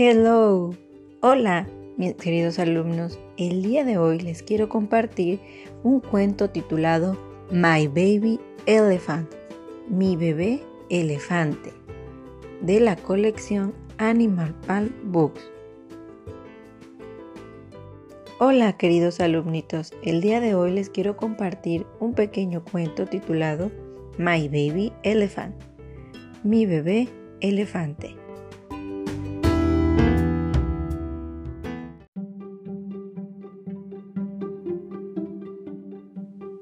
Hello. Hola, mis queridos alumnos. El día de hoy les quiero compartir un cuento titulado My Baby Elephant, mi bebé elefante, de la colección Animal Pal Books. Hola queridos alumnitos, el día de hoy les quiero compartir un pequeño cuento titulado My Baby Elephant, mi bebé elefante.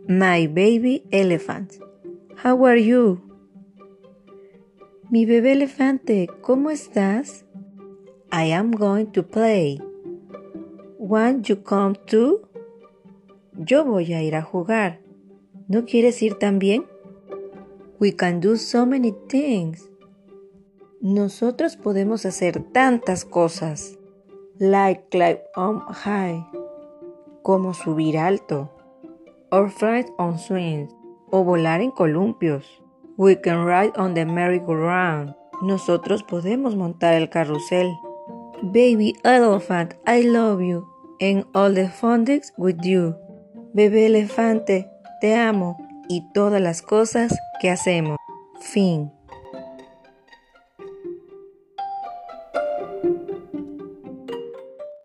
My baby elephant. How are you? Mi bebé elefante, ¿cómo estás? I am going to play. Want you come too? Yo voy a ir a jugar. ¿No quieres ir también? We can do so many things. Nosotros podemos hacer tantas cosas. Like climb on high. Como subir alto or fly on swings, o volar en columpios. We can ride on the merry-go-round. Nosotros podemos montar el carrusel. Baby elephant, I love you, and all the fun with you. Bebé elefante, te amo, y todas las cosas que hacemos. Fin.